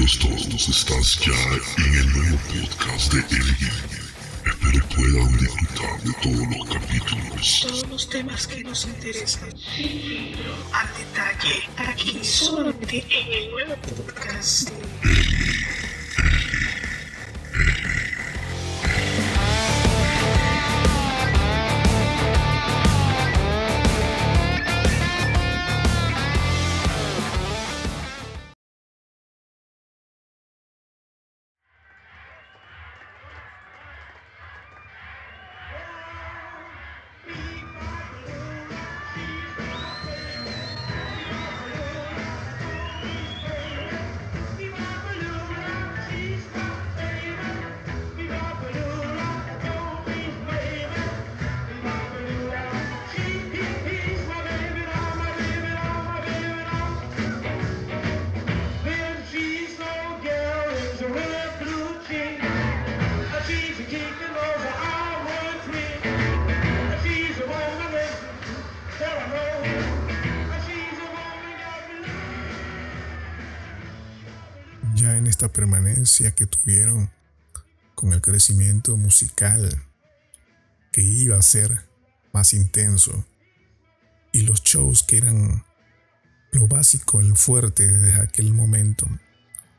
Bienvenidos todos, estás ya en el nuevo podcast de Elgin. Espero puedan disfrutar de todos los capítulos. Todos los temas que nos interesan. Al detalle, aquí solamente en el nuevo podcast de permanencia que tuvieron con el crecimiento musical que iba a ser más intenso y los shows que eran lo básico, el fuerte desde aquel momento.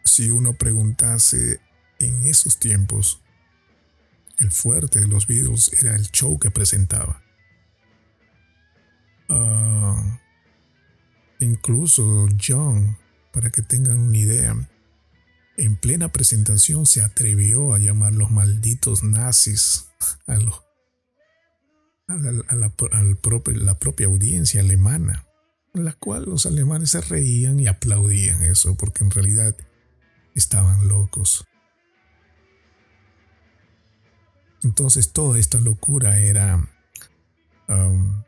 Si uno preguntase en esos tiempos, el fuerte de los Beatles era el show que presentaba. Ah, incluso John, para que tengan una idea, en plena presentación se atrevió a llamar los malditos nazis a, la propia audiencia alemana, la cual los alemanes se reían y aplaudían eso, porque en realidad estaban locos. Entonces toda esta locura era... Um,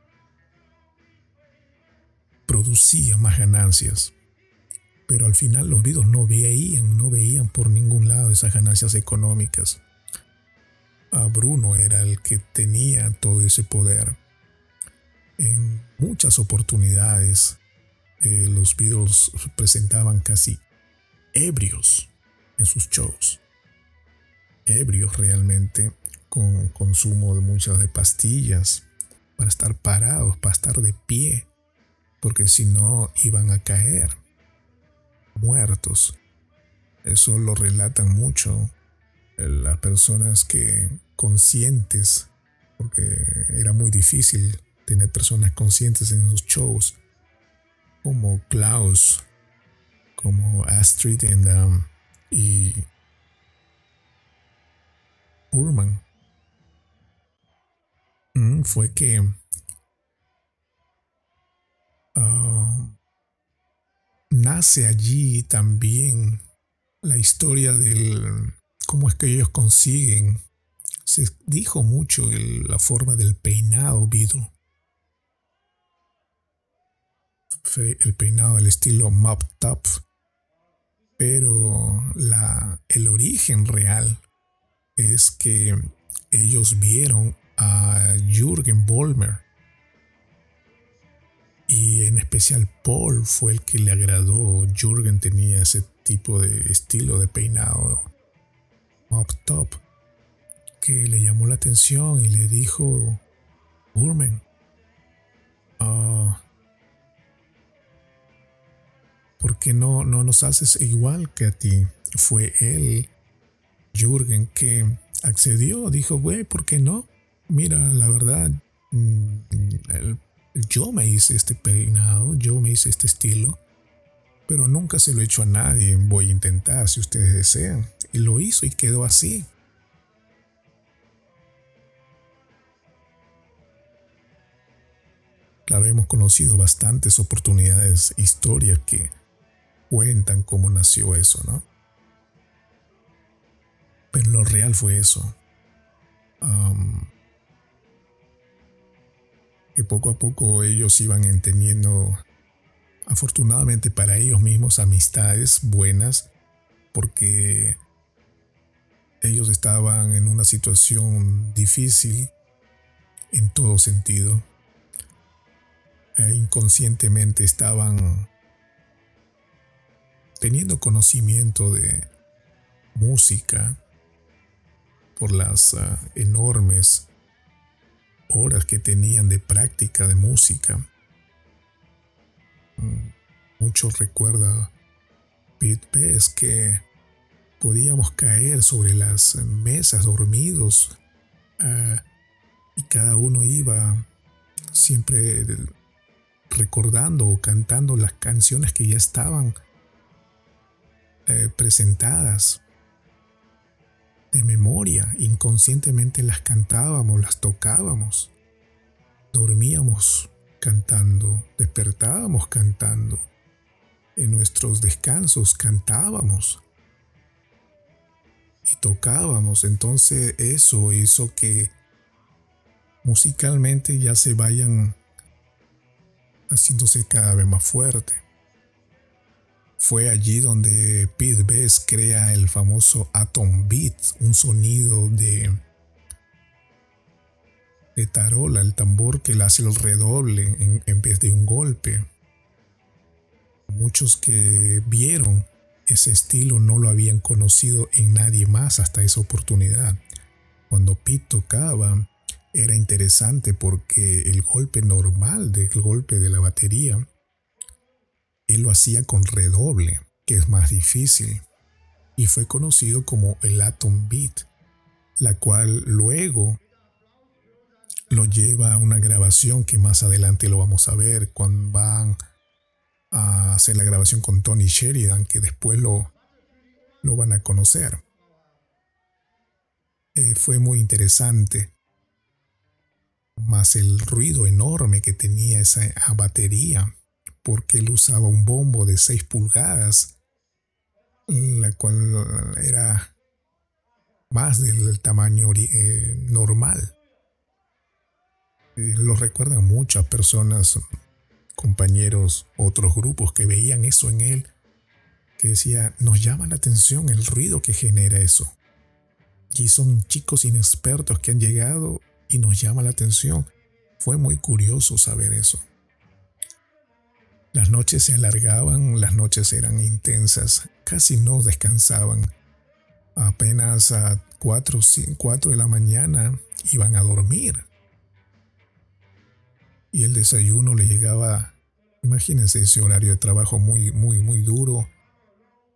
producía más ganancias pero al final los Beatles no veían, no veían por ningún lado esas ganancias económicas. A Bruno era el que tenía todo ese poder. En muchas oportunidades eh, los Beatles presentaban casi ebrios en sus shows. Ebrios realmente con consumo de muchas de pastillas para estar parados, para estar de pie, porque si no iban a caer muertos. Eso lo relatan mucho eh, las personas que conscientes, porque era muy difícil tener personas conscientes en sus shows, como Klaus, como Astrid um, y Urman. Mm, fue que nace allí también la historia del cómo es que ellos consiguen. Se dijo mucho la forma del peinado Beatle. El peinado del estilo mop top. Pero la, el origen real es que ellos vieron a Jürgen Bollmer y en especial Paul fue el que le agradó. Jürgen tenía ese tipo de estilo de peinado mop top que le llamó la atención y le dijo, Burman, ah, ¿por qué no, no nos haces igual que a ti? Fue él, Jürgen, que accedió, dijo, güey, ¿por qué no? Mira, la verdad, mm, yo me hice este peinado, yo me hice este estilo, pero nunca se lo he hecho a nadie. Voy a intentar si ustedes desean. Y lo hizo y quedó así. Claro, hemos conocido bastantes oportunidades, historias que cuentan cómo nació eso, ¿no? Pero lo real fue eso que poco a poco ellos iban entendiendo, afortunadamente para ellos mismos, amistades buenas, porque ellos estaban en una situación difícil en todo sentido. E inconscientemente estaban teniendo conocimiento de música por las ah, enormes horas que tenían de práctica de música. Mm, mucho recuerda Pete Best que podíamos caer sobre las mesas dormidos ah, y cada uno iba siempre recordando o cantando las canciones que ya estaban eh, presentadas memoria, inconscientemente las cantábamos, las tocábamos, dormíamos cantando, despertábamos cantando, en nuestros descansos cantábamos y tocábamos, entonces eso hizo que musicalmente ya se vayan haciéndose cada vez más fuerte. Fue allí donde Pete Best crea el famoso Atom Beat, un sonido de, tarola, el tambor que le hace el redoble en, en vez de un golpe. Muchos que vieron ese estilo no lo habían conocido en nadie más hasta esa oportunidad. Cuando Pete tocaba, era interesante porque el golpe normal del golpe de la batería él lo hacía con redoble, que es más difícil, y fue conocido como el Atom Beat, la cual luego lo lleva a una grabación que más adelante lo vamos a ver cuando van a hacer la grabación con Tony Sheridan, que después lo, lo van a conocer. Eh, fue muy interesante. Más el ruido enorme que tenía esa batería porque él usaba un bombo de 6 pulgadas, la cual era más del tamaño eh, normal. Lo recuerdan muchas personas, compañeros, otros grupos que veían eso en él, que decía, nos llama la atención el ruido que genera eso. Y son chicos inexpertos que han llegado y nos llama la atención. Fue muy curioso saber eso. Noches se alargaban, las noches eran intensas, casi no descansaban. Apenas a 4, 4 de la mañana iban a dormir. Y el desayuno le llegaba, imagínense ese horario de trabajo muy, muy, muy duro,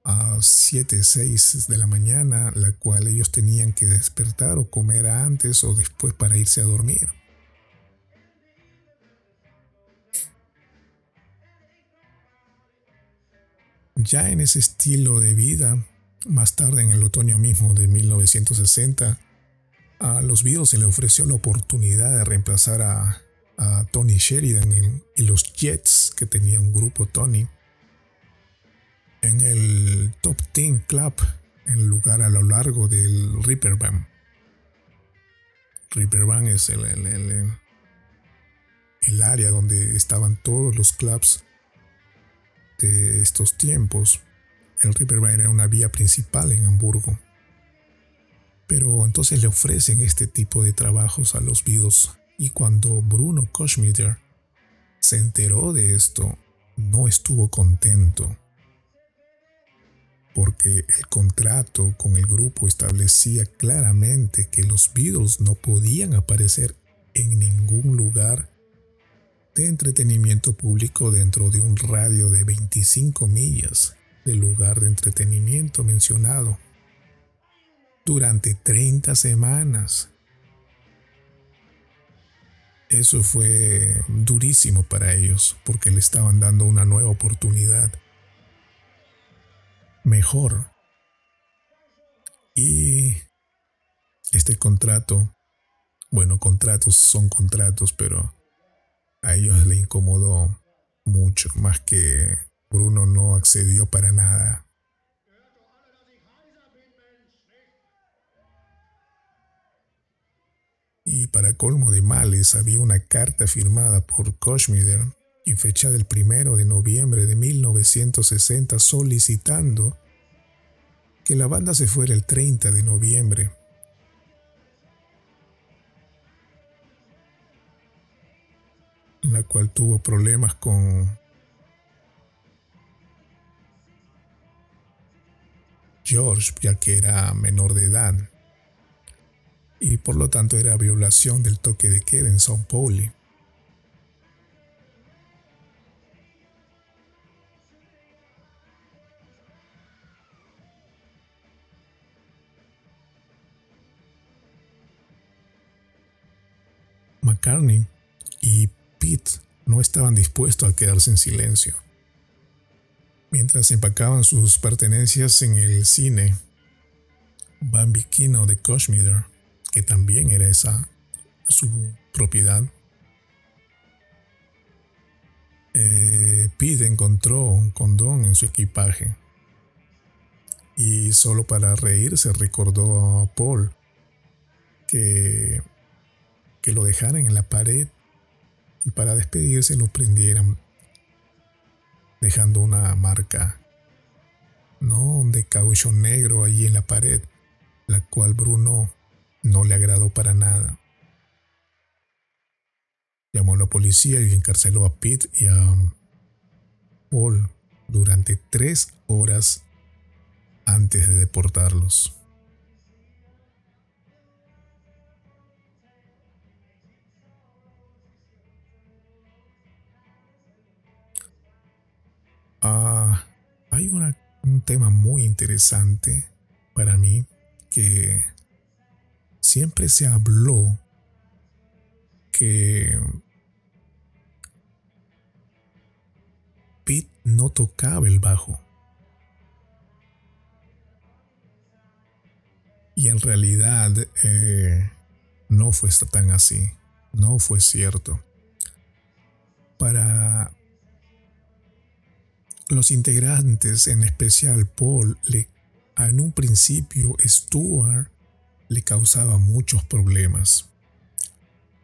a 7, 6 de la mañana, la cual ellos tenían que despertar o comer antes o después para irse a dormir. Ya en ese estilo de vida, más tarde en el otoño mismo de 1960, a los Beatles se le ofreció la oportunidad de reemplazar a, Tony Sheridan en, los Jets, que tenía un grupo Tony, en el Top Ten Club, en lugar a lo largo del Ripper Band. Ripper Band es el, el área donde estaban todos los clubs de estos tiempos, el Riverbank era una vía principal en Hamburgo. Pero entonces le ofrecen este tipo de trabajos a los Beatles y cuando Bruno Koschmider se enteró de esto, no estuvo contento porque el contrato con el grupo establecía claramente que los Beatles no podían aparecer en ningún lugar de entretenimiento público dentro de un radio de 25 millas del lugar de entretenimiento mencionado durante 30 semanas. Eso fue durísimo para ellos porque le estaban dando una nueva oportunidad. Mejor. Y este contrato, bueno, contratos son contratos, pero a ellos le incomodó mucho, más que Bruno no accedió para nada. Y para colmo de males había una carta firmada por Koschmider y fecha del primero de noviembre de 1960 solicitando que la banda se fuera el 30 de noviembre la cual tuvo problemas con George, ya que era menor de edad. Y por lo tanto era violación del toque de queda en São Paulo. McCartney y No estaban dispuestos a quedarse en silencio. Mientras empacaban sus pertenencias en el cine, Bambi-Kino de Kashmir, que también era esa su propiedad, eh, Pete encontró un condón en su equipaje y solo para reírse recordó a Paul que, que lo dejaran en la pared y para despedirse lo prendieran dejando una marca, no de caucho negro allí en la pared, la cual Bruno no le agradó para nada. Llamó a la policía y encarceló a Pete y a Paul durante tres horas antes de deportarlos. Ah, hay un tema muy interesante para mí que siempre se habló que Pete no tocaba el bajo. Y en realidad eh, no fue tan así, no fue cierto. Para los integrantes, en especial Paul, le, en un principio Stuart le causaba muchos problemas.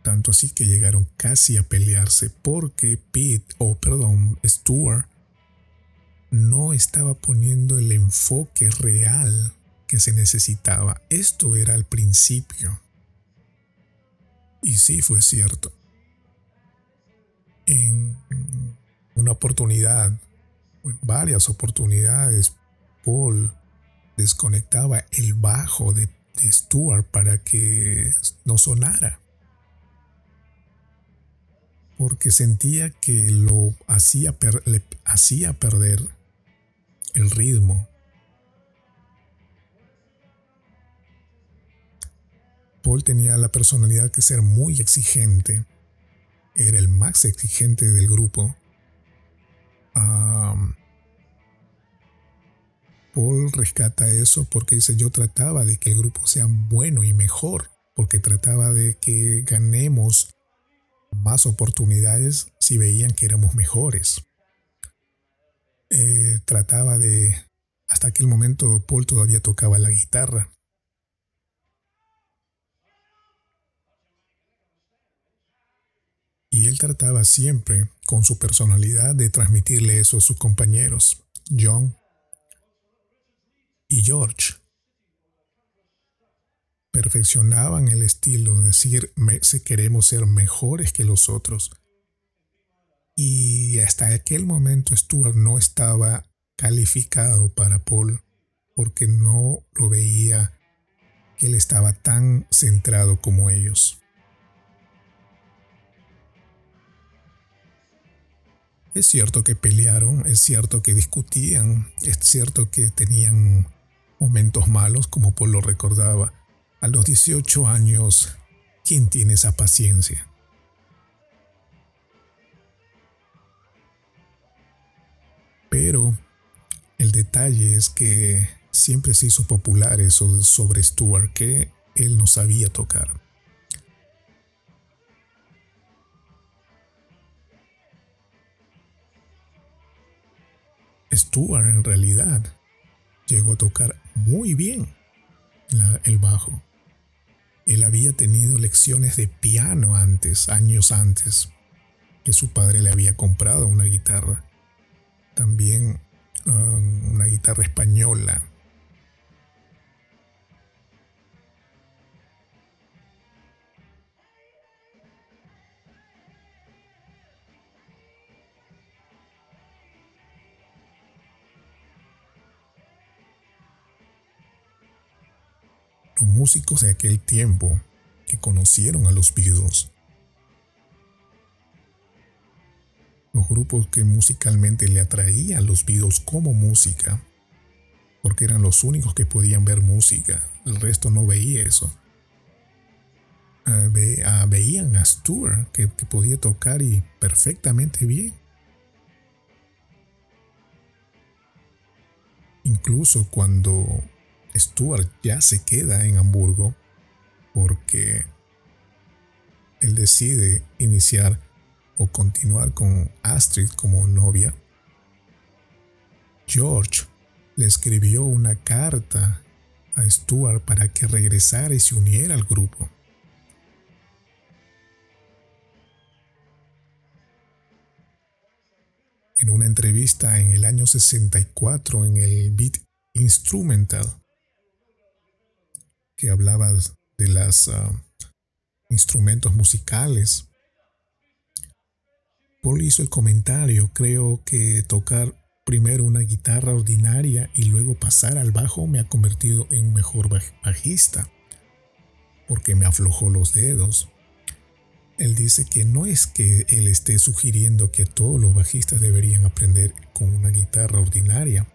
Tanto así que llegaron casi a pelearse porque Pete, o perdón, Stuart, no estaba poniendo el enfoque real que se necesitaba. Esto era al principio. Y sí fue cierto. En una oportunidad varias oportunidades, Paul desconectaba el bajo de, Stuart para que no sonara. Porque sentía que lo hacía le hacía perder el ritmo. Paul tenía la personalidad que ser muy exigente. Era el más exigente del grupo Paul rescata eso porque dice yo trataba de que el grupo sea bueno y mejor, porque trataba de que ganemos más oportunidades si veían que éramos mejores. Eh, trataba de... Hasta aquel momento Paul todavía tocaba la guitarra. Y él trataba siempre, con su personalidad, de transmitirle eso a sus compañeros, John y George. Perfeccionaban el estilo, decir, queremos ser mejores que los otros. Y hasta aquel momento Stuart no estaba calificado para Paul porque no lo veía que él estaba tan centrado como ellos. Es cierto que pelearon, es cierto que discutían, es cierto que tenían momentos malos, como Paul lo recordaba. A los 18 años, ¿quién tiene esa paciencia? Pero el detalle es que siempre se hizo popular eso sobre Stuart, que él no sabía tocar. Stuart en realidad llegó a tocar muy bien el bajo. Él había tenido lecciones de piano antes, años antes, que su padre le había comprado una guitarra. También um, una guitarra española músicos de aquel tiempo que conocieron a los Beatles. Los grupos que musicalmente le atraían a los Beatles como música, porque eran los únicos que podían ver música, el resto no veía eso. Eh, ah, veían a Stuart que podía tocar y perfectamente bien. Incluso cuando Stuart ya se queda en Hamburgo porque él decide iniciar o continuar con Astrid como novia, George le escribió una carta a Stuart para que regresara y se uniera al grupo. En una entrevista en el año 64 en el Beat Instrumental, que hablaba de los ah, instrumentos musicales. Paul hizo el comentario, creo que tocar primero una guitarra ordinaria y luego pasar al bajo me ha convertido en un mejor bajista, porque me aflojó los dedos. Él dice que no es que él esté sugiriendo que todos los bajistas deberían aprender con una guitarra ordinaria,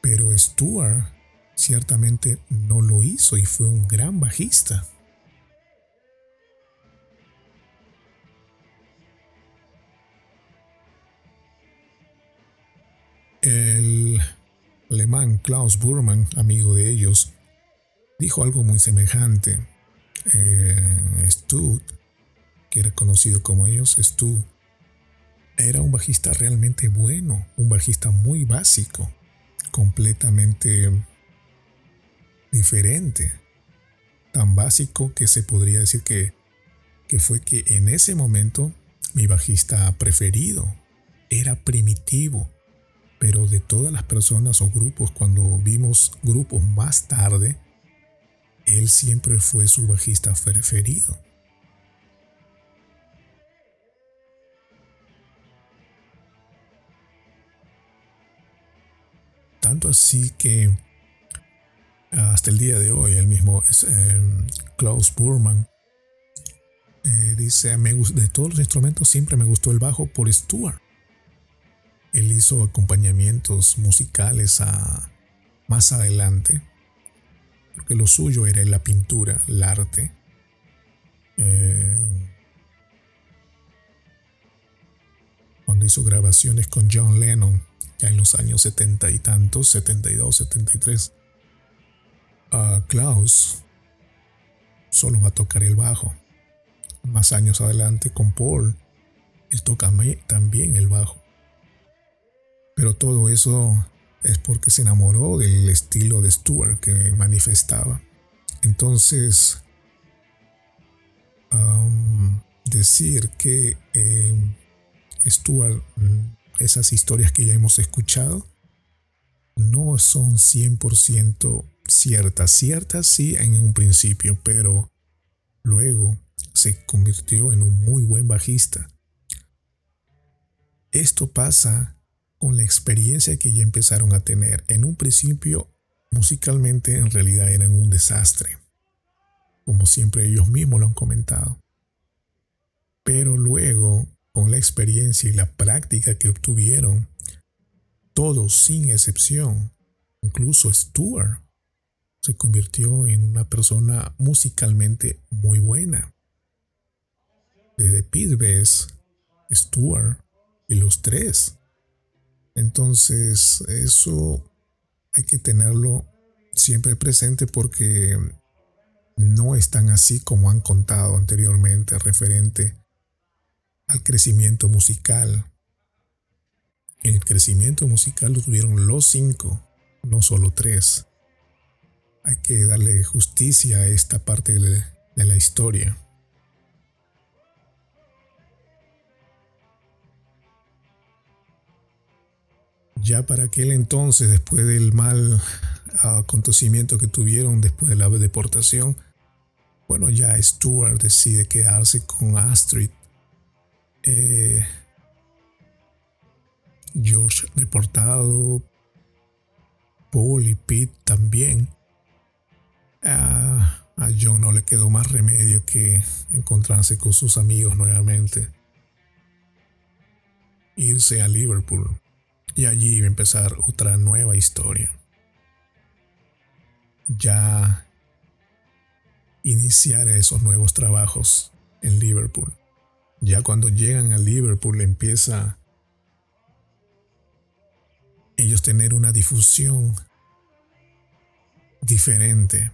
pero Stuart ciertamente no lo hizo y fue un gran bajista. El alemán Klaus Burman, amigo de ellos, dijo algo muy semejante. Eh, Stu, que era conocido como ellos, Stu, era un bajista realmente bueno, un bajista muy básico, completamente diferente, tan básico que se podría decir que, que fue que en ese momento mi bajista preferido era primitivo, pero de todas las personas o grupos, cuando vimos grupos más tarde, él siempre fue su bajista preferido. Tanto así que hasta el día de hoy, el mismo eh, Klaus Burman eh, dice, de todos los instrumentos siempre me gustó el bajo por Stuart. Él hizo acompañamientos musicales a, más adelante, porque lo suyo era la pintura, el arte. Eh, cuando hizo grabaciones con John Lennon, ya en los años setenta y tantos, 72, 73 Klaus solo va a tocar el bajo. Más años adelante con Paul, él toca también el bajo. Pero todo eso es porque se enamoró del estilo de Stuart que manifestaba. Entonces, decir que eh, Stuart, mm, esas historias que ya hemos escuchado, no son 100% ciertas, ciertas sí en un principio, pero luego se convirtió en un muy buen bajista. Esto pasa con la experiencia que ya empezaron a tener. En un principio, musicalmente en realidad eran un desastre, como siempre ellos mismos lo han comentado. Pero luego, con la experiencia y la práctica que obtuvieron, todos sin excepción, incluso Stuart, se convirtió en una persona musicalmente muy buena. Desde Pete Stuart y los tres. Entonces, eso hay que tenerlo siempre presente porque no es tan así como han contado anteriormente referente al crecimiento musical. El crecimiento musical lo tuvieron los cinco, no solo tres hay que darle justicia a esta parte de la, historia. Ya para aquel entonces, después del mal acontecimiento que tuvieron después de la deportación, bueno, ya Stuart decide quedarse con Astrid. Eh, George deportado, Paul y Pete también. a, John no le quedó más remedio que encontrarse con sus amigos nuevamente. Irse a Liverpool y allí iba a empezar otra nueva historia. Ya iniciar esos nuevos trabajos en Liverpool. Ya cuando llegan a Liverpool empieza ellos tener una difusión diferente,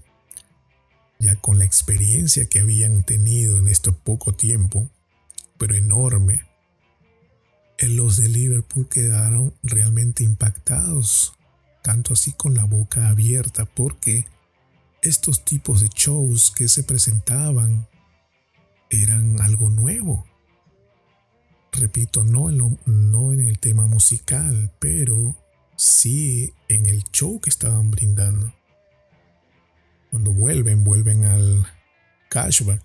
ya con la experiencia que habían tenido en este poco tiempo, pero enorme. Los de Liverpool quedaron realmente impactados, tanto así con la boca abierta, porque estos tipos de shows que se presentaban eran algo nuevo. Repito, no en, no en el tema musical, pero sí en el show que estaban brindando. Cuando vuelven, vuelven al cashback.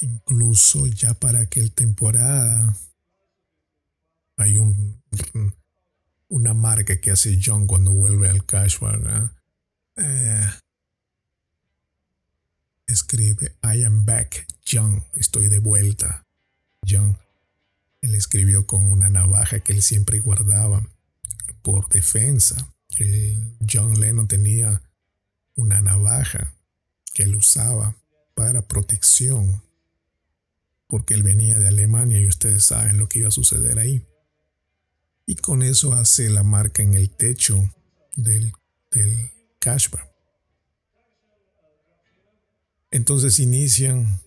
Incluso ya para aquel temporada hay un, una marca que hace John cuando vuelve al cashback. Eh, escribe I am back, John, estoy de vuelta. John. Él escribió con una navaja que él siempre guardaba por defensa. John Lennon tenía una navaja que él usaba para protección, porque él venía de Alemania y ustedes saben lo que iba a suceder ahí. Y con eso hace la marca en el techo del, del cashback. Entonces inician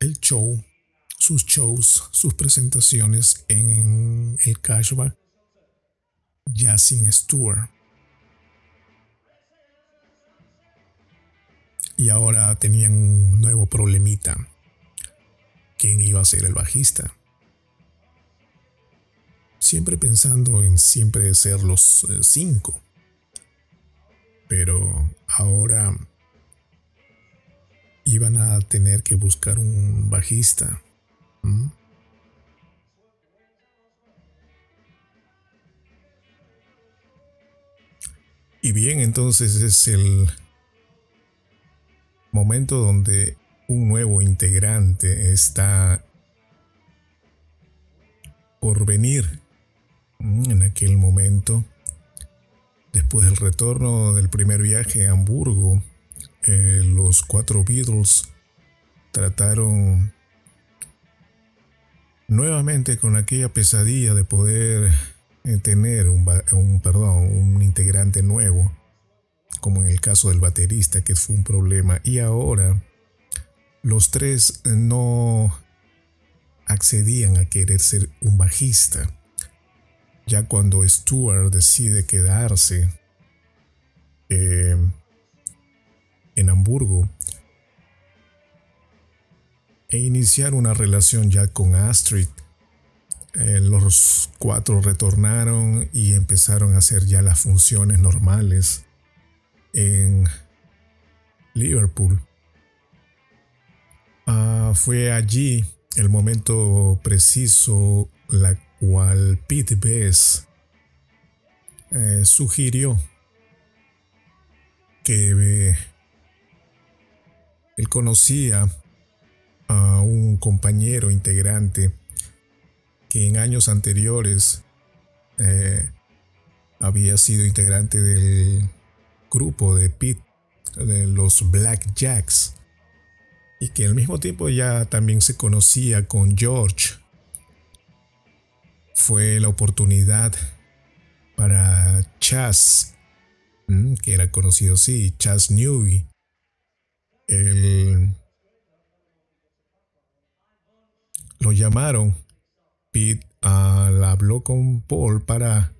el show, sus shows, sus presentaciones en el cashback ya sin Stewart. Y ahora tenían un nuevo problemita. ¿Quién iba a ser el bajista? Siempre pensando en siempre ser los eh, cinco. Pero ahora iban a tener que buscar un bajista. Y bien, entonces es el momento donde un nuevo integrante está por venir. En aquel momento, después del retorno del primer viaje a Hamburgo, eh, los cuatro Beatles trataron nuevamente con aquella pesadilla de poder tener un, un, perdón, un integrante nuevo como en el caso del baterista, que fue un problema. Y ahora los tres no accedían a querer ser un bajista. Ya cuando Stuart decide quedarse eh, en Hamburgo e iniciar una relación ya con Astrid, eh, los cuatro retornaron y empezaron a hacer ya las funciones normales en Liverpool. Ah, fue allí el momento preciso la cual Pete Best eh, sugirió que eh, él conocía a un compañero integrante que en años anteriores eh, había sido integrante del grupo de Pete, de los Black Jacks, y que al mismo tiempo ya también se conocía con George. Fue la oportunidad para Chas, que era conocido así, Chas Newby. lo llamaron. Pete habló con Paul para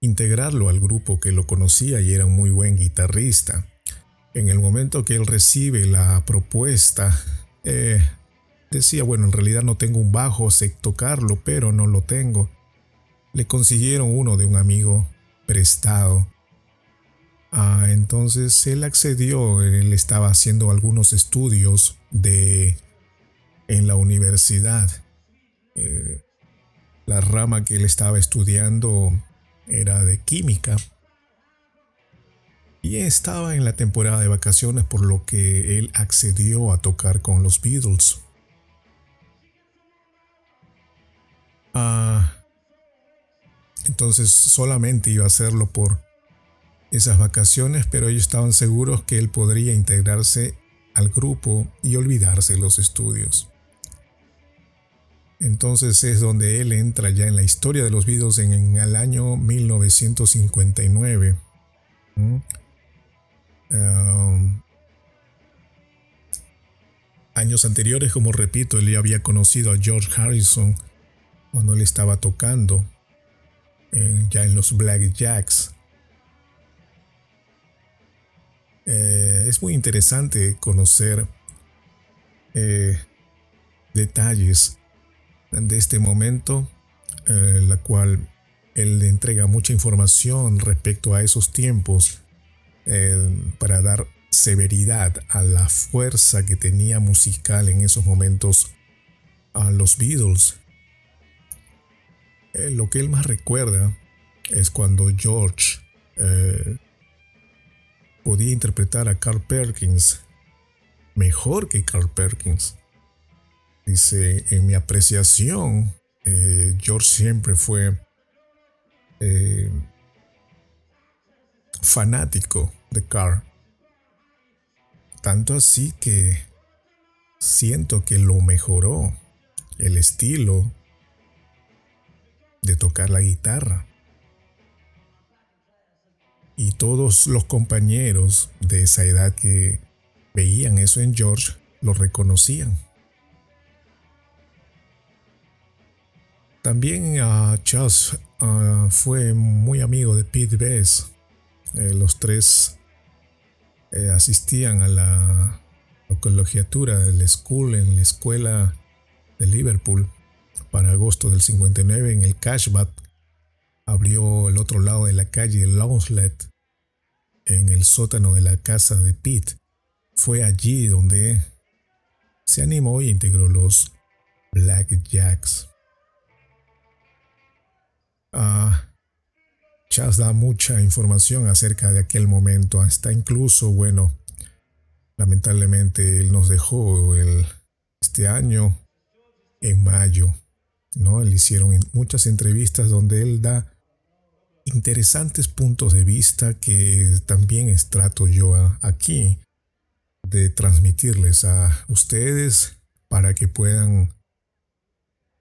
integrarlo al grupo que lo conocía y era un muy buen guitarrista. En el momento que él recibe la propuesta, eh, decía, bueno, en realidad no tengo un bajo, sé tocarlo, pero no lo tengo. Le consiguieron uno de un amigo prestado. Ah, entonces él accedió, él estaba haciendo algunos estudios de en la universidad. Eh, la rama que él estaba estudiando era de química y estaba en la temporada de vacaciones por lo que él accedió a tocar con los Beatles. Ah, entonces solamente iba a hacerlo por esas vacaciones, pero ellos estaban seguros que él podría integrarse al grupo y olvidarse los estudios. Entonces es donde él entra ya en la historia de los Beatles en, el año 1959. Um, años anteriores, como repito, él ya había conocido a George Harrison cuando él estaba tocando ya en los Black Jacks. Eh, es muy interesante conocer eh, detalles de este momento, eh, la cual él le entrega mucha información respecto a esos tiempos para dar severidad a la fuerza que tenía musical en esos momentos a los Beatles. lo que él más recuerda es cuando George podía interpretar a Carl Perkins mejor que Carl Perkins. Dice, en mi apreciación, eh, George siempre fue eh, fanático de Carl. Tanto así que siento que lo mejoró el estilo de tocar la guitarra y todos los compañeros de esa edad que veían eso en George lo reconocían. También a Charles ah, fue muy amigo de Pete Best. Eh, los tres eh, asistían a la, colegiatura del school en la escuela de Liverpool para agosto del 59 en el Cashback abrió el otro lado de la calle Longslet en el sótano de la casa de Pete. Fue allí donde se animó y integró los Black Jacks. Ah, Chas da mucha información acerca de aquel momento, hasta incluso, bueno, lamentablemente él nos dejó el, este año en mayo, ¿no? Le hicieron muchas entrevistas donde él da interesantes puntos de vista que también trato yo aquí de transmitirles a ustedes para que puedan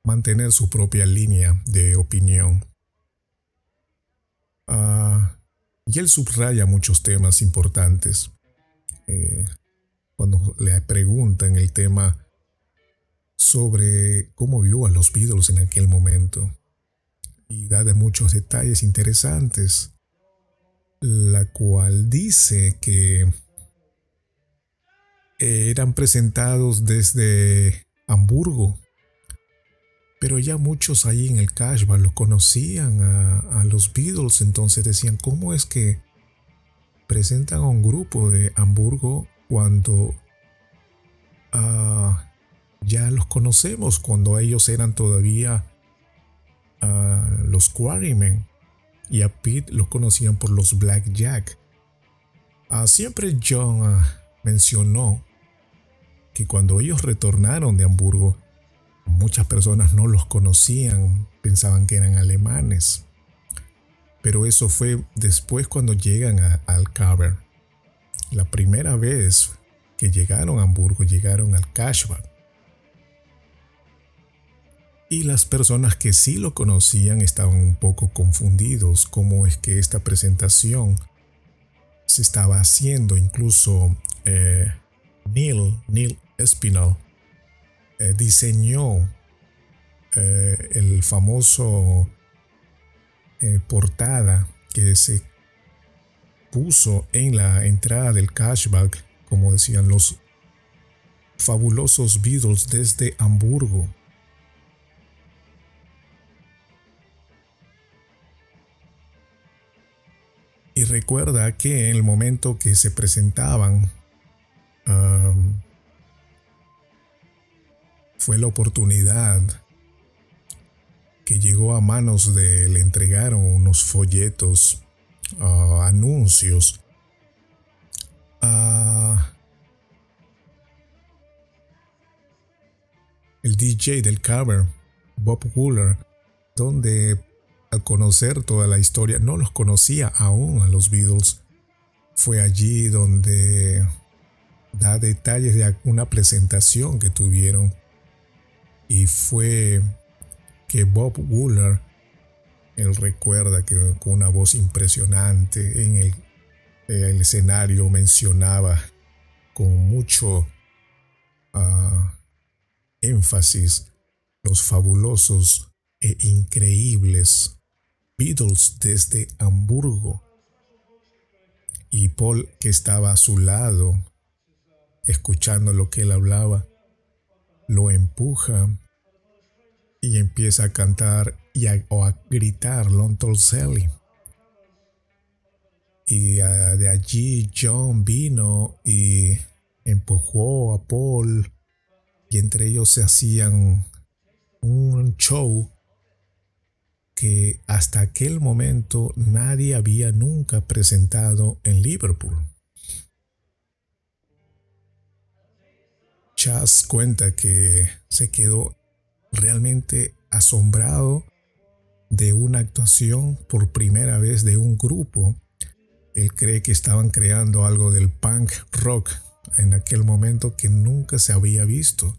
mantener su propia línea de opinión. Ah, y él subraya muchos temas importantes. Eh, cuando le preguntan el tema sobre cómo vio a los Beatles en aquel momento y da de muchos detalles interesantes, la cual dice que eran presentados desde Hamburgo, pero ya muchos ahí en el Cashback lo conocían a, los Beatles, entonces decían, ¿cómo es que presentan a un grupo de Hamburgo cuando ah, ya los conocemos, cuando ellos eran todavía a los Quarrymen y a Pete lo conocían por los Black Jack. Ah, siempre John ah, mencionó que cuando ellos retornaron de Hamburgo, muchas personas no los conocían, pensaban que eran alemanes. Pero eso fue después cuando llegan al Cavern. La primera vez que llegaron a Hamburgo, llegaron al Cashback. Y las personas que sí lo conocían estaban un poco confundidos cómo es que esta presentación se estaba haciendo. Incluso eh, Neil, Neil Espinal eh, diseñó eh, el famoso portada que se puso en la entrada del cashback, como decían los fabulosos Beatles desde Hamburgo. Y recuerda que en el momento que se presentaban, fue la oportunidad que llegó a manos de, le entregaron unos folletos, ah, anuncios el DJ del cover, Bob Wooler, donde al conocer toda la historia, no los conocía aún a los Beatles. Fue allí donde da detalles de una presentación que tuvieron y fue que Bob Wooler, él recuerda que con una voz impresionante en el, el escenario mencionaba con mucho ah, énfasis los fabulosos e increíbles Beatles desde Hamburgo. Y Paul, que estaba a su lado, escuchando lo que él hablaba, lo empuja y empieza a cantar y a, o a gritar Tall Sally. Y ah, de allí John vino y empujó a Paul y entre ellos se hacían un show que hasta aquel momento nadie había nunca presentado en Liverpool. Chas cuenta que se quedó realmente asombrado de una actuación por primera vez de un grupo. Él cree que estaban creando algo del punk rock en aquel momento que nunca se había visto.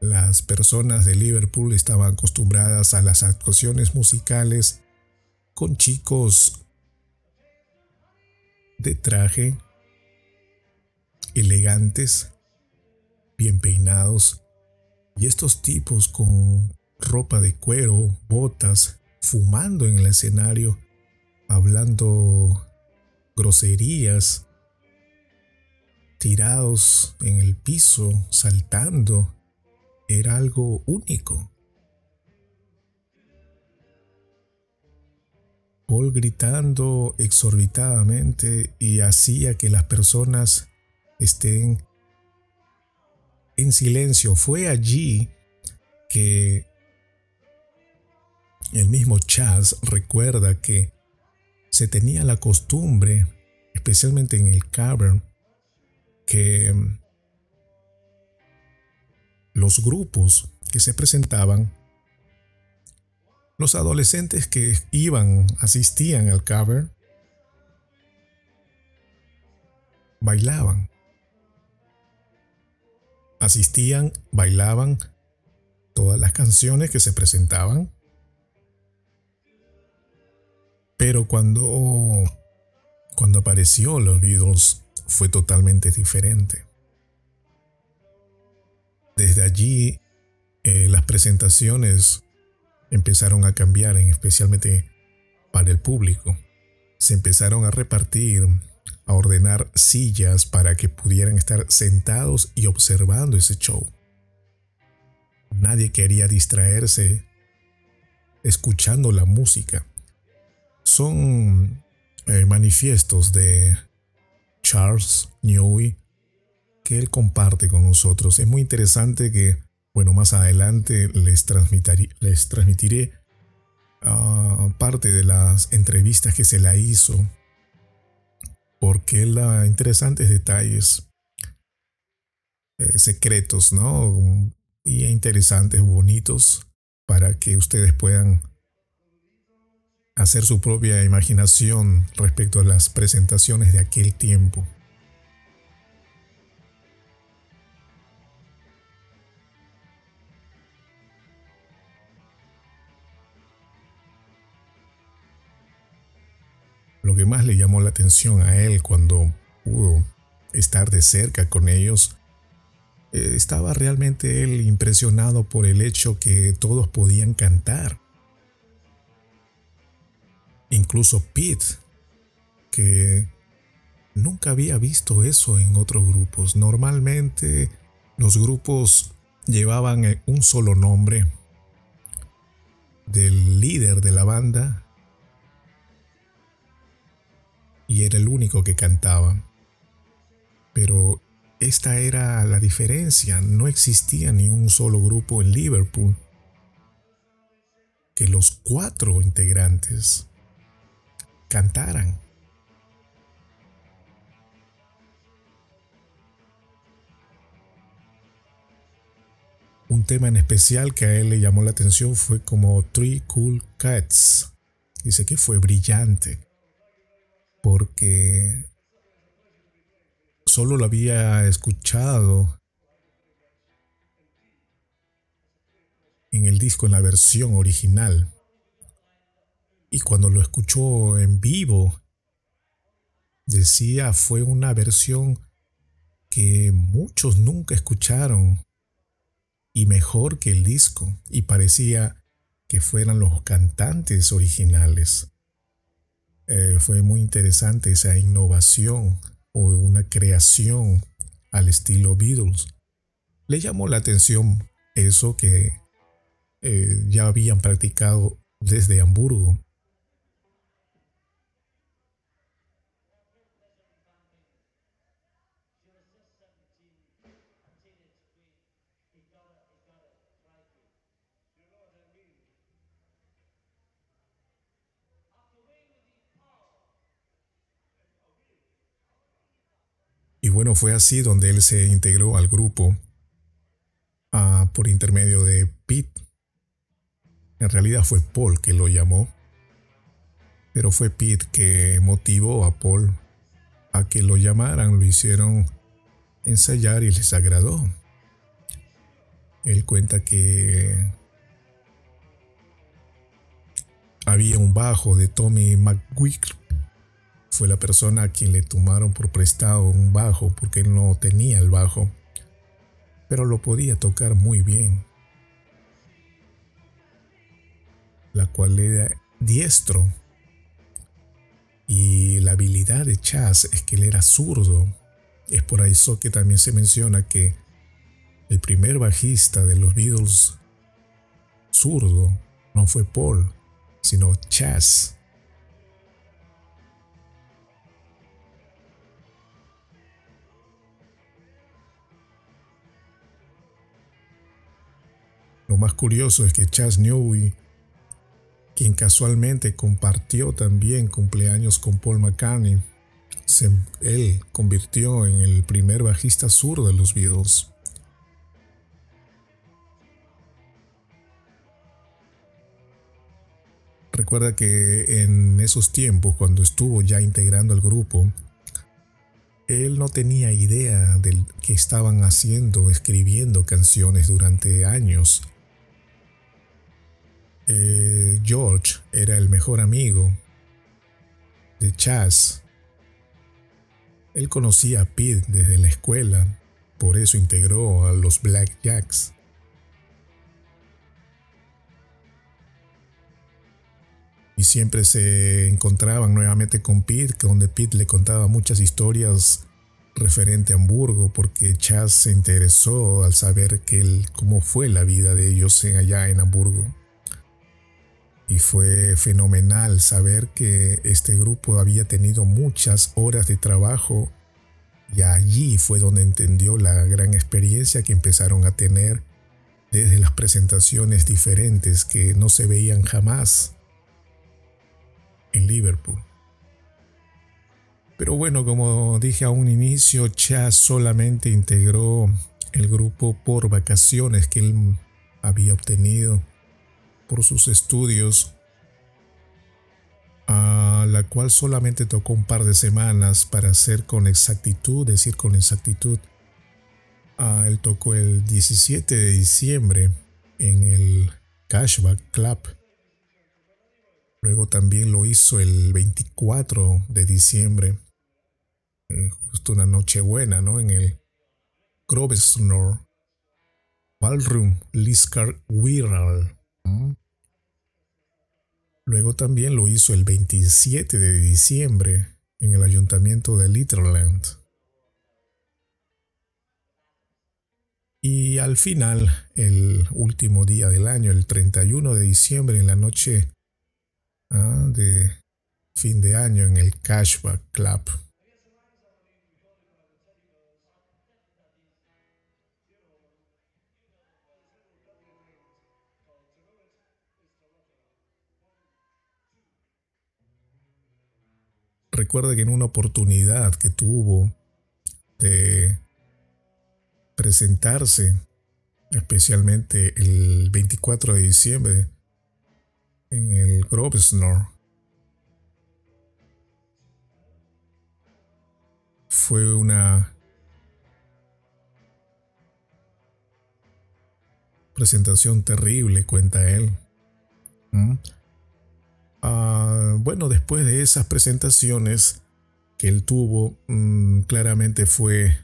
Las personas de Liverpool estaban acostumbradas a las actuaciones musicales con chicos de traje, elegantes, bien peinados, y estos tipos con ropa de cuero, botas, fumando en el escenario, hablando groserías, tirados en el piso, saltando, era algo único. Paul gritando exorbitadamente y hacía que las personas estén en silencio. Fue allí que el mismo Chaz recuerda que se tenía la costumbre, especialmente en el cavern, que los grupos que se presentaban, los adolescentes que iban, asistían al cover, bailaban. Asistían, bailaban todas las canciones que se presentaban. Pero cuando cuando apareció los Beatles fue totalmente diferente. Desde allí eh, las presentaciones empezaron a cambiar, especialmente para el público. Se empezaron a repartir, a ordenar sillas para que pudieran estar sentados y observando ese show. Nadie quería distraerse escuchando la música. Son eh, manifiestos de Charles Newey que él comparte con nosotros. Es muy interesante que, bueno, más adelante les, transmitiré, ah, parte de las entrevistas que se la hizo, porque él da interesantes detalles, eh, secretos, ¿no? Y interesantes, bonitos, para que ustedes puedan hacer su propia imaginación respecto a las presentaciones de aquel tiempo. Lo que más le llamó la atención a él cuando pudo estar de cerca con ellos, eh, estaba realmente él impresionado por el hecho que todos podían cantar. Incluso Pete, que nunca había visto eso en otros grupos. Normalmente los grupos llevaban un solo nombre del líder de la banda y era el único que cantaba. Pero esta era la diferencia, no existía ni un solo grupo en Liverpool. Que los cuatro integrantes cantaran. Un tema en especial que a él le llamó la atención fue como Three Cool Cats. Dice que fue brillante porque solo lo había escuchado en el disco en la versión original. Y cuando lo escuchó en vivo, decía fue una versión que muchos nunca escucharon y mejor que el disco y parecía que fueran los cantantes originales. Eh, fue muy interesante esa innovación o una creación al estilo Beatles. Le llamó la atención eso que eh, ya habían practicado desde Hamburgo Y bueno, fue así donde él se integró al grupo ah, por intermedio de Pete. En realidad fue Paul que lo llamó, pero fue Pete que motivó a Paul a que lo llamaran, lo hicieron ensayar y les agradó. Él cuenta que había un bajo de Tommy McGuick fue la persona a quien le tomaron por prestado un bajo porque él no tenía el bajo, pero lo podía tocar muy bien, la cual era diestro. Y la habilidad de Chas es que él era zurdo. Es por eso que también se menciona que el primer bajista de los Beatles zurdo no fue Paul, sino Chas. Más curioso es que Chas Newey, quien casualmente compartió también cumpleaños con Paul McCartney, se, él convirtió en el primer bajista sur de los Beatles. Recuerda que en esos tiempos, cuando estuvo ya integrando el grupo, él no tenía idea de que estaban haciendo, escribiendo canciones durante años eh, George era el mejor amigo de Chas. Él conocía a Pete desde la escuela, por eso integró a los Black Jacks. Y siempre se encontraban nuevamente con Pete, donde Pete le contaba muchas historias referente a Hamburgo, porque Chas se interesó al saber cómo fue la vida de ellos allá en Hamburgo. Y fue fenomenal saber que este grupo había tenido muchas horas de trabajo y allí fue donde entendió la gran experiencia que empezaron a tener desde las presentaciones diferentes que no se veían jamás en Liverpool. Pero bueno, como dije a un inicio, Chas solamente integró el grupo por vacaciones que él había obtenido por sus estudios, a la cual solamente tocó un par de semanas para hacer con exactitud, decir con exactitud. él tocó el 17 de diciembre en el Cashback Club. Luego también lo hizo el 24 de diciembre, eh, justo una noche buena, ¿no? En el Grosvenor Ballroom Liscar Wirral. Luego también lo hizo el 27 de diciembre en el ayuntamiento de Litterland. Y al final, el último día del año, el 31 de diciembre, en la noche ah, de fin de año, en el Cashback Club. Recuerda que en una oportunidad que tuvo de presentarse especialmente el 24 de diciembre en el Grosvenor. Fue una presentación terrible, cuenta él. Ah, bueno, después de esas presentaciones que él tuvo, mm, claramente fue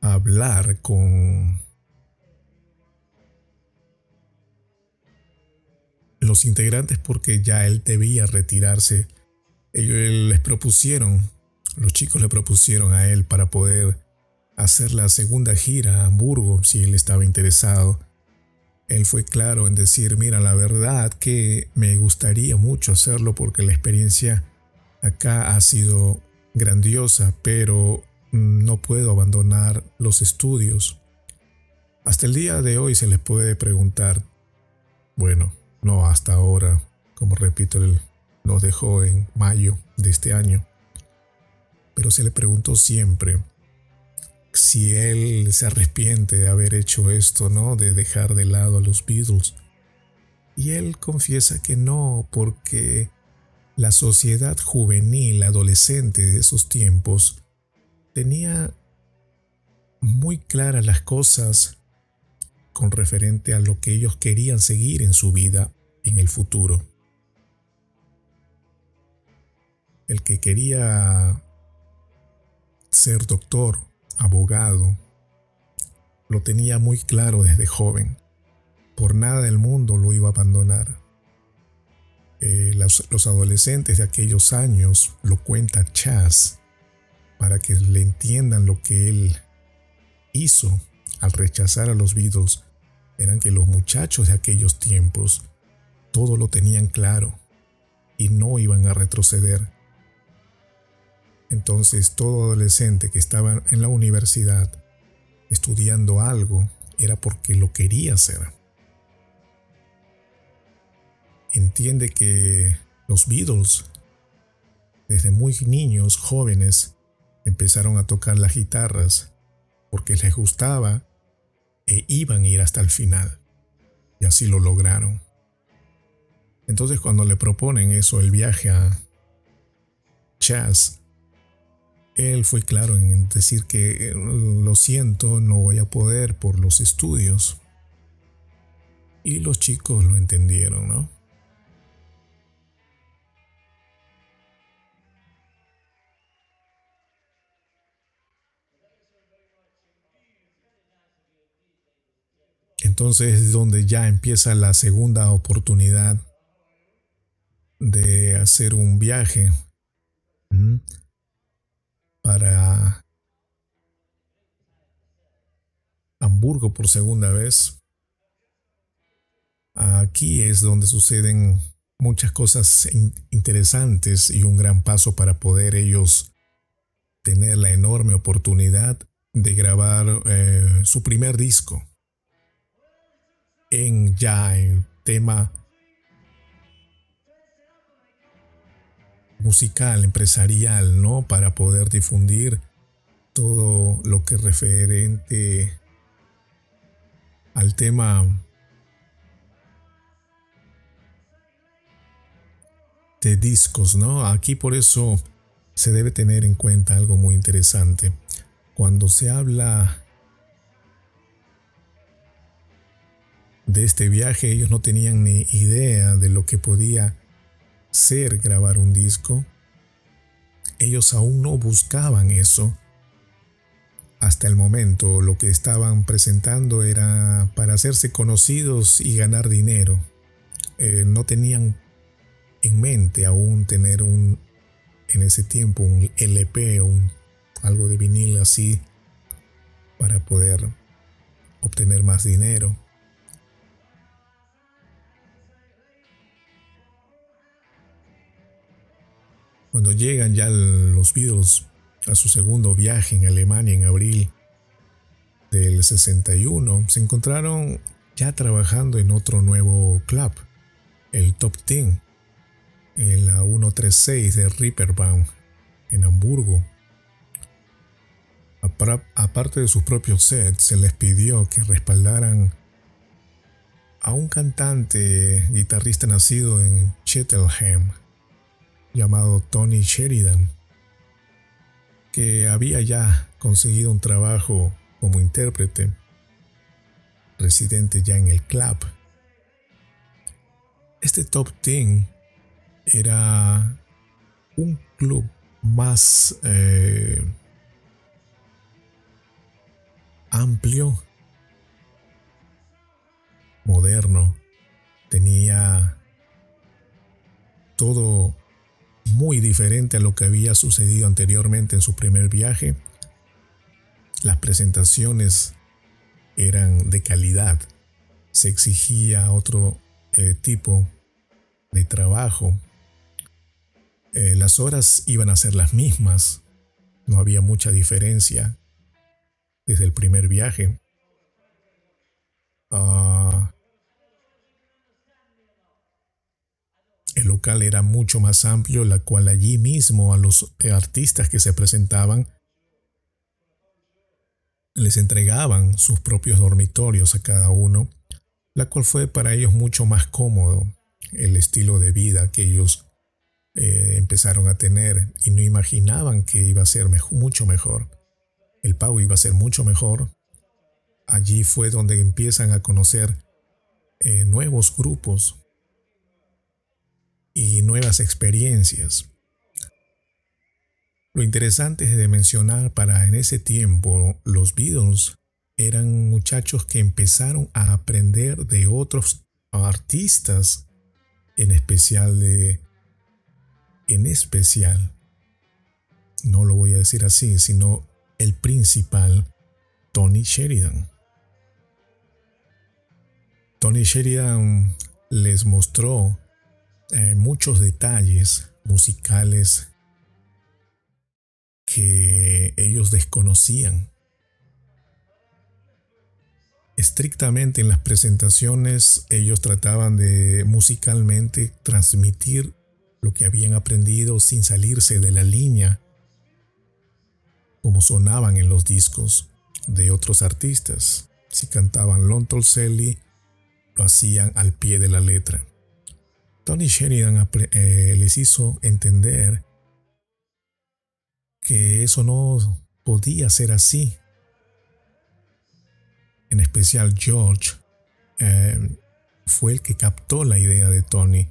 hablar con los integrantes porque ya él debía retirarse. Ellos les propusieron, los chicos le propusieron a él para poder hacer la segunda gira a Hamburgo si él estaba interesado. Él fue claro en decir, mira, la verdad que me gustaría mucho hacerlo porque la experiencia acá ha sido grandiosa, pero mm, no puedo abandonar los estudios. Hasta el día de hoy se les puede preguntar, bueno, no hasta ahora, como repito, él nos dejó en mayo de este año, pero se le preguntó siempre, si él se arrepiente de haber hecho esto, ¿no? De dejar de lado a los Beatles. Y él confiesa que no, porque la sociedad juvenil, adolescente de esos tiempos, tenía muy claras las cosas con referente a lo que ellos querían seguir en su vida en el futuro. El que quería ser doctor abogado, lo tenía muy claro desde joven. Por nada del mundo lo iba a abandonar. Eh, los, los, adolescentes de aquellos años lo cuenta Chas para que le entiendan lo que él hizo al rechazar a los Beatles. Eran que los muchachos de aquellos tiempos todo lo tenían claro y no iban a retroceder. Entonces todo adolescente que estaba en la universidad estudiando algo era porque lo quería hacer. Entiende que los Beatles, desde muy niños, jóvenes, empezaron a tocar las guitarras porque les gustaba e iban a ir hasta el final. Y así lo lograron. Entonces cuando le proponen eso, el viaje a Chas, él fue claro en decir que eh, lo siento, no voy a poder por los estudios. Y los chicos lo entendieron, ¿no? Entonces es donde ya empieza la segunda oportunidad de hacer un viaje para Hamburgo por segunda vez. Aquí es donde suceden muchas cosas interesantes y un gran paso para poder ellos tener la enorme oportunidad de grabar eh, su primer disco en ya en tema musical, empresarial, ¿no? Para poder difundir todo lo que es referente al tema de discos, ¿no? Aquí por eso se debe tener en cuenta algo muy interesante. Cuando se habla de este viaje, ellos no tenían ni idea de lo que podía ser grabar un disco. Ellos aún no buscaban eso. Hasta el momento lo que estaban presentando era para hacerse conocidos y ganar dinero. Eh, no tenían en mente aún tener un, en ese tiempo, un LP o un, algo de vinil así para poder obtener más dinero. Cuando llegan ya los Beatles a su segundo viaje en Alemania en abril del 61, se encontraron ya trabajando en otro nuevo club, el Top Ten, en la 136 de Ripperbaum, en Hamburgo. Aparte de sus propios sets, se les pidió que respaldaran a un cantante guitarrista nacido en Cheltenham llamado Tony Sheridan, que había ya conseguido un trabajo como intérprete, residente ya en el club. Este Top Ten era un club más eh, amplio, moderno, tenía todo muy diferente a lo que había sucedido anteriormente en su primer viaje. Las presentaciones eran de calidad. Se exigía otro eh, tipo de trabajo. Eh, las horas iban a ser las mismas. No había mucha diferencia desde el primer viaje. Ah, el local era mucho más amplio, la cual allí mismo a los artistas que se presentaban les entregaban sus propios dormitorios a cada uno, la cual fue para ellos mucho más cómodo el estilo de vida que ellos eh, empezaron a tener y no imaginaban que iba a ser mucho mejor el pago iba a ser mucho mejor. Allí fue donde empiezan a conocer eh, nuevos grupos y nuevas experiencias. Lo interesante es de mencionar para en ese tiempo los Beatles eran muchachos que empezaron a aprender de otros artistas, en especial de en especial no lo voy a decir así, sino el principal, Tony Sheridan. Tony Sheridan les mostró eh, muchos detalles musicales que ellos desconocían. Estrictamente en las presentaciones ellos trataban de musicalmente transmitir lo que habían aprendido sin salirse de la línea como sonaban en los discos de otros artistas. Si cantaban Lon Tolselli, lo hacían al pie de la letra. Tony Sheridan eh, les hizo entender que eso no podía ser así. En especial George eh, fue el que captó la idea de Tony.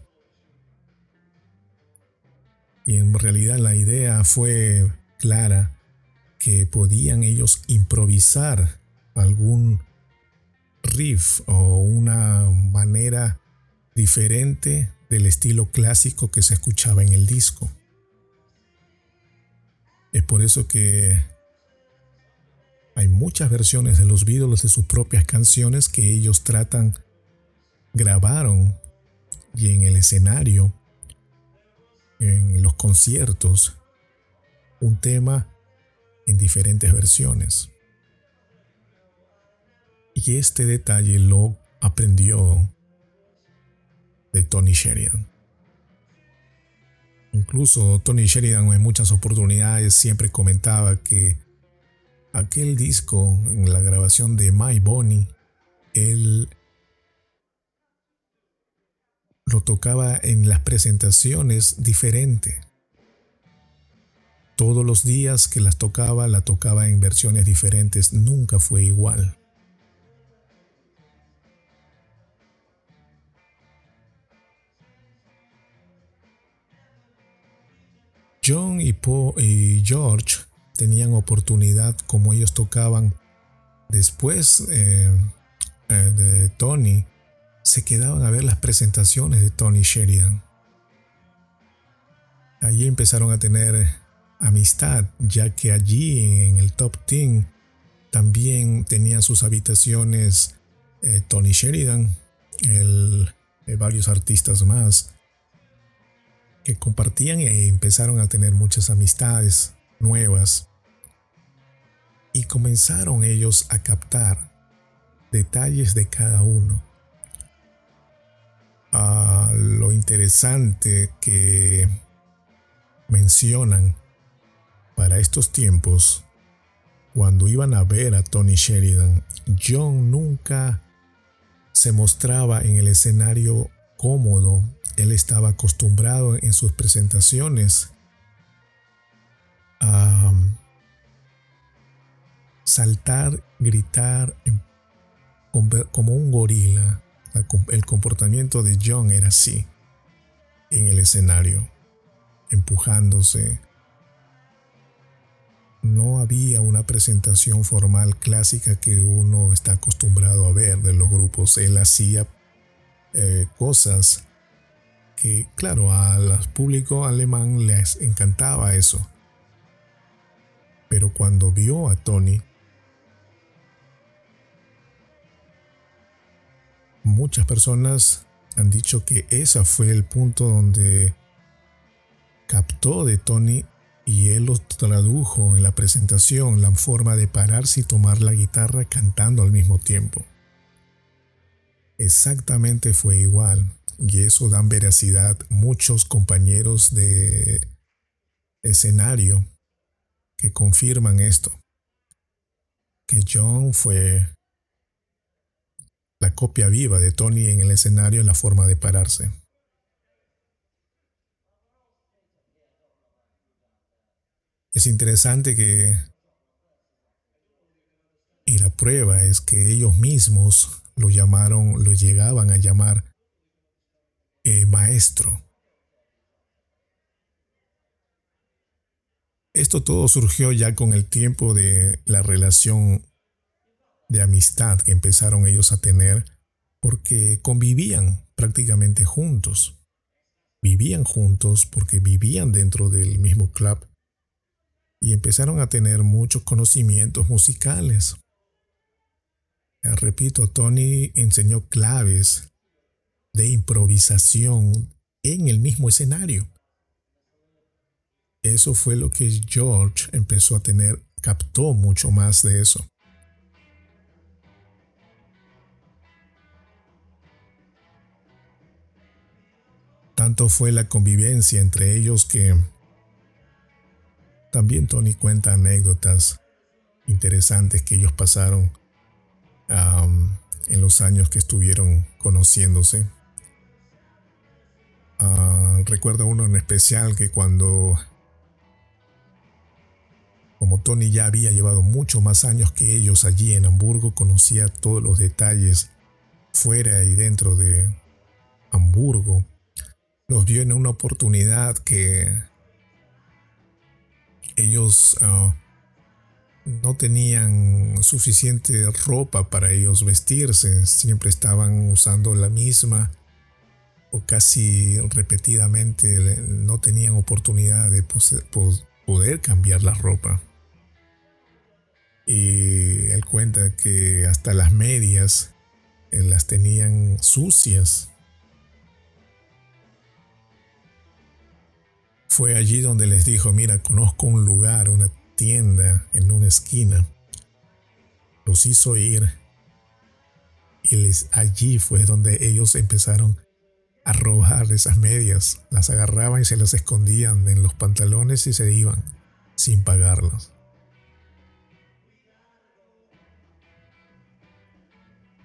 Y en realidad la idea fue clara que podían ellos improvisar algún riff o una manera diferente del estilo clásico que se escuchaba en el disco. Es por eso que hay muchas versiones de los Beatles de sus propias canciones que ellos tratan, grabaron y en el escenario, en los conciertos, un tema en diferentes versiones. Y este detalle lo aprendió de Tony Sheridan. Incluso Tony Sheridan en muchas oportunidades siempre comentaba que aquel disco, en la grabación de My Bonnie, él lo tocaba en las presentaciones diferente. Todos los días que las tocaba, la tocaba en versiones diferentes, nunca fue igual. John y, y George tenían oportunidad como ellos tocaban después eh, eh, de Tony, se quedaban a ver las presentaciones de Tony Sheridan. Allí empezaron a tener amistad, ya que allí en el top 10 también tenían sus habitaciones eh, Tony Sheridan, varios artistas más que compartían y empezaron a tener muchas amistades nuevas y comenzaron ellos a captar detalles de cada uno. a ah, lo interesante que mencionan para estos tiempos cuando iban a ver a Tony Sheridan, John nunca se mostraba en el escenario cómodo. Él estaba acostumbrado en sus presentaciones a saltar, gritar como un gorila. El comportamiento de John era así en el escenario, empujándose. No había una presentación formal clásica que uno está acostumbrado a ver de los grupos. Él hacía eh, cosas que, claro, al público alemán les encantaba eso. Pero cuando vio a Tony, muchas personas han dicho que ese fue el punto donde captó de Tony y él lo tradujo en la presentación, la forma de pararse y tomar la guitarra cantando al mismo tiempo. Exactamente fue igual, y eso dan veracidad muchos compañeros de escenario que confirman esto, que John fue la copia viva de Tony en el escenario en la forma de pararse. Es interesante que... Y la prueba es que ellos mismos lo llamaron, lo llegaban a llamar eh, maestro. Esto todo surgió ya con el tiempo de la relación de amistad que empezaron ellos a tener porque convivían prácticamente juntos. Vivían juntos porque vivían dentro del mismo club y empezaron a tener muchos conocimientos musicales. Repito, Tony enseñó claves de improvisación en el mismo escenario. Eso fue lo que George empezó a tener, captó mucho más de eso. Tanto fue la convivencia entre ellos que también Tony cuenta anécdotas interesantes que ellos pasaron en los años que estuvieron conociéndose. Ah, recuerdo uno en especial que cuando como Tony ya había llevado mucho más años que ellos allí en Hamburgo, conocía todos los detalles fuera y dentro de Hamburgo. Los vio en una oportunidad que ellos ah, no tenían suficiente ropa para ellos vestirse, siempre estaban usando la misma o casi repetidamente no tenían oportunidad de poder cambiar la ropa. Y él cuenta que hasta las medias eh, las tenían sucias. Fue allí donde les dijo, mira, conozco un lugar, una tienda en una esquina. Los hizo ir y les, allí fue donde ellos empezaron a robar esas medias. Las agarraban y se las escondían en los pantalones y se iban sin pagarlas.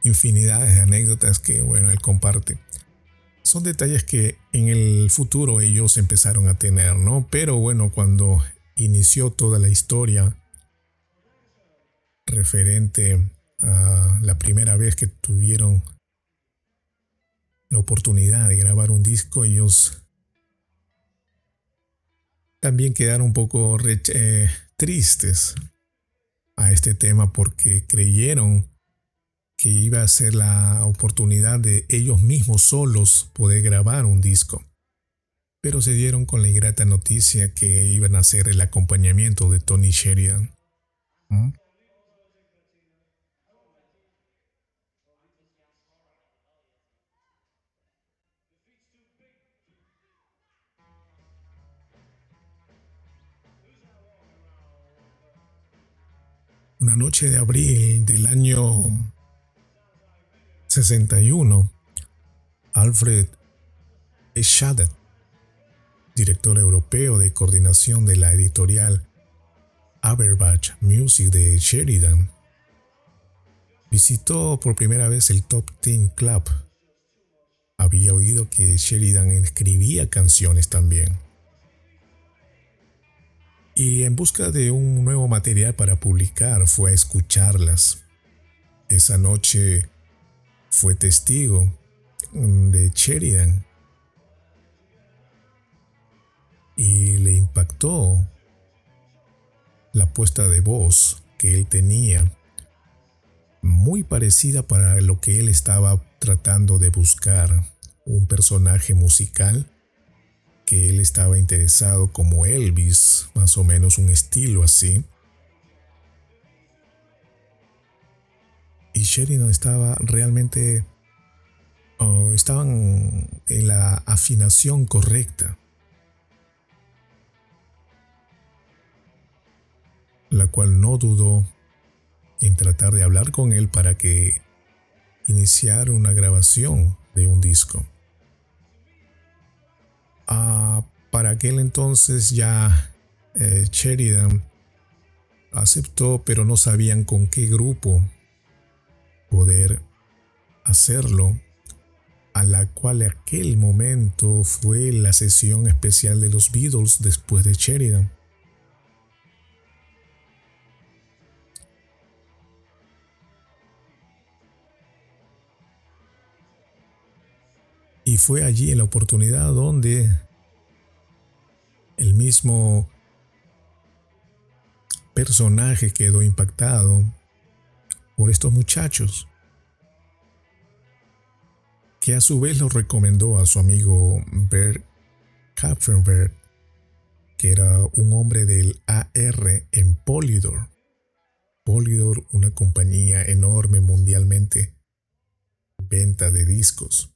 infinidades de anécdotas que, bueno, él comparte. Son detalles que en el futuro ellos empezaron a tener, ¿no? Pero bueno, cuando inició toda la historia referente a la primera vez que tuvieron la oportunidad de grabar un disco, ellos también quedaron un poco eh, tristes a este tema porque creyeron que iba a ser la oportunidad de ellos mismos solos poder grabar un disco. Pero se dieron con la ingrata noticia que iban a hacer el acompañamiento de Tony Sheridan. ¿Mm? Una noche de abril del año 61, Alfred Schadet, director europeo de coordinación de la editorial Aberbach Music de Sheridan, visitó por primera vez el Top Ten Club. Había oído que Sheridan escribía canciones también. Y en busca de un nuevo material para publicar fue a escucharlas. Esa noche fue testigo de Sheridan y le impactó la puesta de voz que él tenía, muy parecida para lo que él estaba tratando de buscar, un personaje musical que él estaba interesado como Elvis, más o menos un estilo así. Y Sheridan estaba realmente estaban en la afinación correcta, la cual no dudó en tratar de hablar con él para que iniciara una grabación de un disco. Ah, para aquel entonces ya eh, Sheridan aceptó, pero no sabían con qué grupo poder hacerlo a la cual aquel momento fue la sesión especial de los Beatles después de Sheridan. Fue allí en la oportunidad donde el mismo personaje quedó impactado por estos muchachos que a su vez lo recomendó a su amigo Bert Kapfenberg, que era un hombre del AR en Polydor. Polydor, una compañía enorme mundialmente, venta de discos,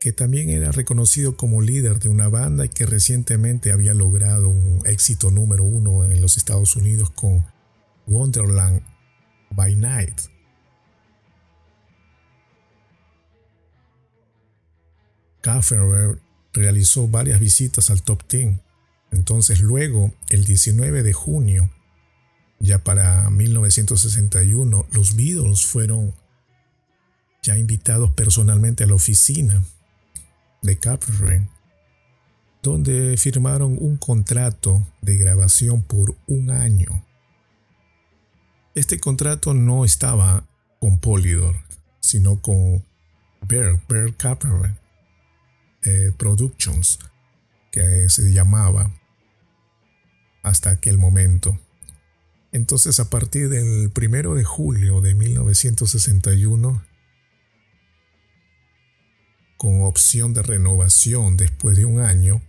que también era reconocido como líder de una banda y que recientemente había logrado un éxito número uno en los Estados Unidos con Wonderland by Night. Kafferer realizó varias visitas al top 10. Entonces luego, el 19 de junio, ya para 1961, los Beatles fueron ya invitados personalmente a la oficina de Kafferer, donde firmaron un contrato de grabación por un año. Este contrato no estaba con Polydor, sino con Bear, Bear eh, Productions, que se llamaba hasta aquel momento. Entonces a partir del primero de julio de 1961, con opción de renovación después de un año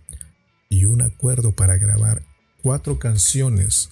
y un acuerdo para grabar cuatro canciones